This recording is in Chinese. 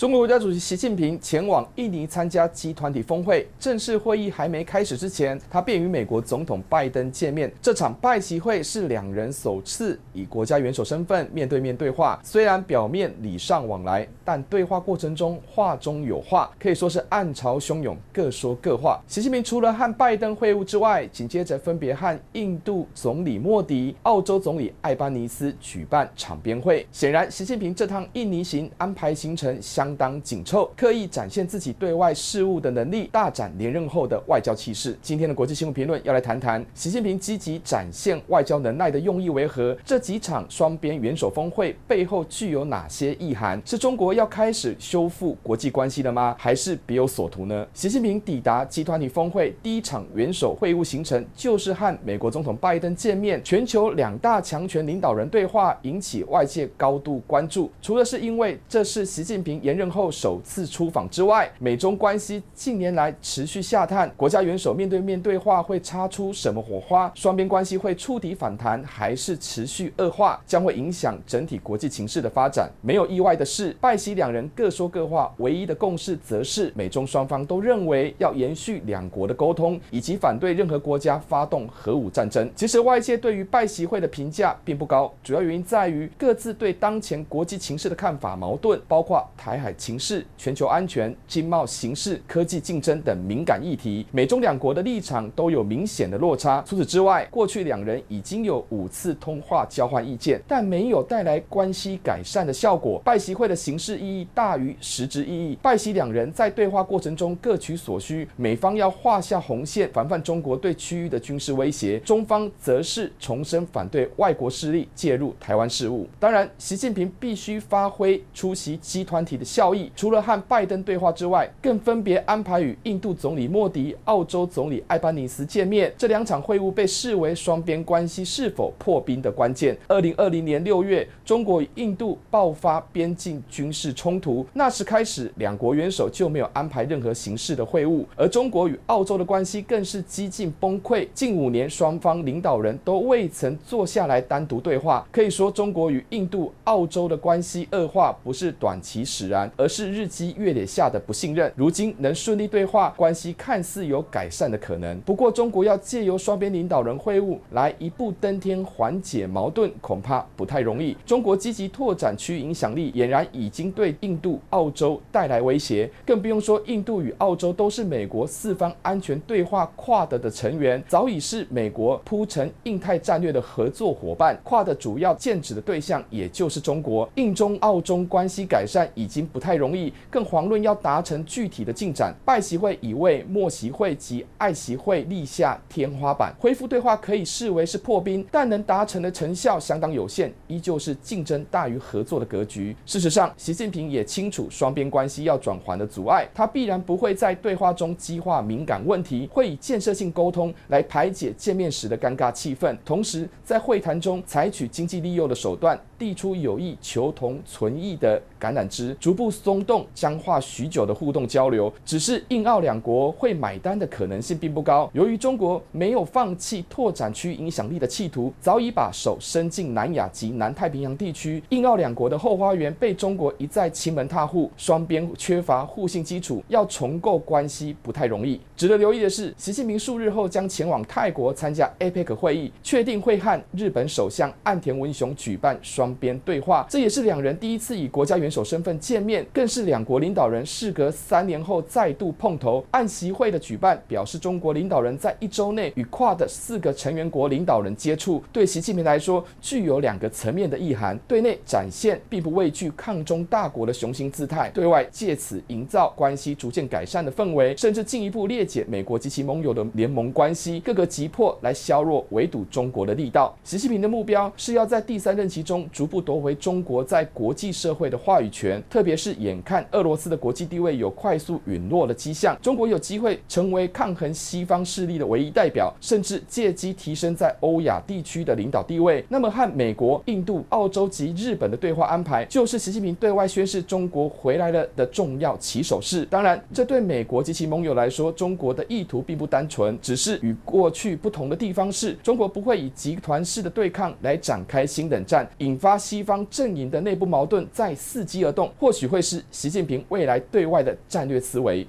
中国国家主席习近平前往印尼参加集团体峰会，正式会议还没开始之前，他便与美国总统拜登见面。这场拜习会是两人首次以国家元首身份面对面对话。虽然表面礼尚往来，但对话过程中话中有话，可以说是暗潮汹涌，各说各话。习近平除了和拜登会晤之外，紧接着分别和印度总理莫迪、澳洲总理艾班尼斯举办场边会。显然，习近平这趟印尼行安排行程相。相当紧凑，刻意展现自己对外事务的能力，大展连任后的外交气势。今天的国际新闻评论要来谈谈习近平积极展现外交能耐的用意为何？这几场双边元首峰会背后具有哪些意涵？是中国要开始修复国际关系了吗？还是别有所图呢？习近平抵达集团体峰会第一场元首会晤行程，就是和美国总统拜登见面，全球两大强权领导人对话，引起外界高度关注。除了是因为这是习近平延任后首次出访之外，美中关系近年来持续下探，国家元首面对面对话会擦出什么火花？双边关系会触底反弹，还是持续恶化？将会影响整体国际情势的发展。没有意外的是，拜习两人各说各话，唯一的共识则是美中双方都认为要延续两国的沟通，以及反对任何国家发动核武战争。其实外界对于拜习会的评价并不高，主要原因在于各自对当前国际情势的看法矛盾，包括台海。情势、全球安全、经贸形势、科技竞争等敏感议题，美中两国的立场都有明显的落差。除此之外，过去两人已经有五次通话交换意见，但没有带来关系改善的效果。拜习会的形式意义大于实质意义。拜习两人在对话过程中各取所需，美方要画下红线，防范中国对区域的军事威胁；中方则是重申反对外国势力介入台湾事务。当然，习近平必须发挥出席集团体的效。效益除了和拜登对话之外，更分别安排与印度总理莫迪、澳洲总理艾班尼斯见面。这两场会晤被视为双边关系是否破冰的关键。二零二零年六月，中国与印度爆发边境军事冲突，那时开始，两国元首就没有安排任何形式的会晤。而中国与澳洲的关系更是几近崩溃，近五年双方领导人都未曾坐下来单独对话。可以说，中国与印度、澳洲的关系恶化不是短期使然。而是日积月累下的不信任，如今能顺利对话，关系看似有改善的可能。不过，中国要借由双边领导人会晤来一步登天缓解矛盾，恐怕不太容易。中国积极拓展区域影响力，俨然已经对印度、澳洲带来威胁。更不用说，印度与澳洲都是美国四方安全对话 QUAD 的成员，早已是美国铺陈印太战略的合作伙伴。QUAD 主要剑指的对象也就是中国。印中、澳中关系改善已经不。太容易，更遑论要达成具体的进展。拜习会已为莫习会及爱习会立下天花板，恢复对话可以视为是破冰，但能达成的成效相当有限，依旧是竞争大于合作的格局。事实上，习近平也清楚双边关系要转圜的阻碍，他必然不会在对话中激化敏感问题，会以建设性沟通来排解见面时的尴尬气氛，同时在会谈中采取经济利诱的手段，递出有意求同存异的橄榄枝，逐。不松动僵化许久的互动交流，只是印澳两国会买单的可能性并不高。由于中国没有放弃拓展区影响力的企图，早已把手伸进南亚及南太平洋地区，印澳两国的后花园被中国一再欺门踏户，双边缺乏互信基础，要重构关系不太容易。值得留意的是，习近平数日后将前往泰国参加 APEC 会议，确定会和日本首相岸田文雄举办双边对话，这也是两人第一次以国家元首身份见面。更是两国领导人事隔三年后再度碰头。按习会的举办表示，中国领导人在一周内与跨的四个成员国领导人接触，对习近平来说具有两个层面的意涵：对内展现并不畏惧抗中大国的雄心姿态，对外借此营造关系逐渐改善的氛围，甚至进一步裂解美国及其盟友的联盟关系，各个击破来削弱围堵中国的力道。习近平的目标是要在第三任期中逐步夺回中国在国际社会的话语权，特别是眼看俄罗斯的国际地位有快速陨落的迹象，中国有机会成为抗衡西方势力的唯一代表，甚至借机提升在欧亚地区的领导地位。那么，和美国、印度、澳洲及日本的对话安排，就是习近平对外宣示中国回来了的重要起手式。当然，这对美国及其盟友来说，中国的意图并不单纯，只是与过去不同的地方是，中国不会以集团式的对抗来展开新冷战，引发西方阵营的内部矛盾，再伺机而动，或许会是习近平未来对外的战略思维。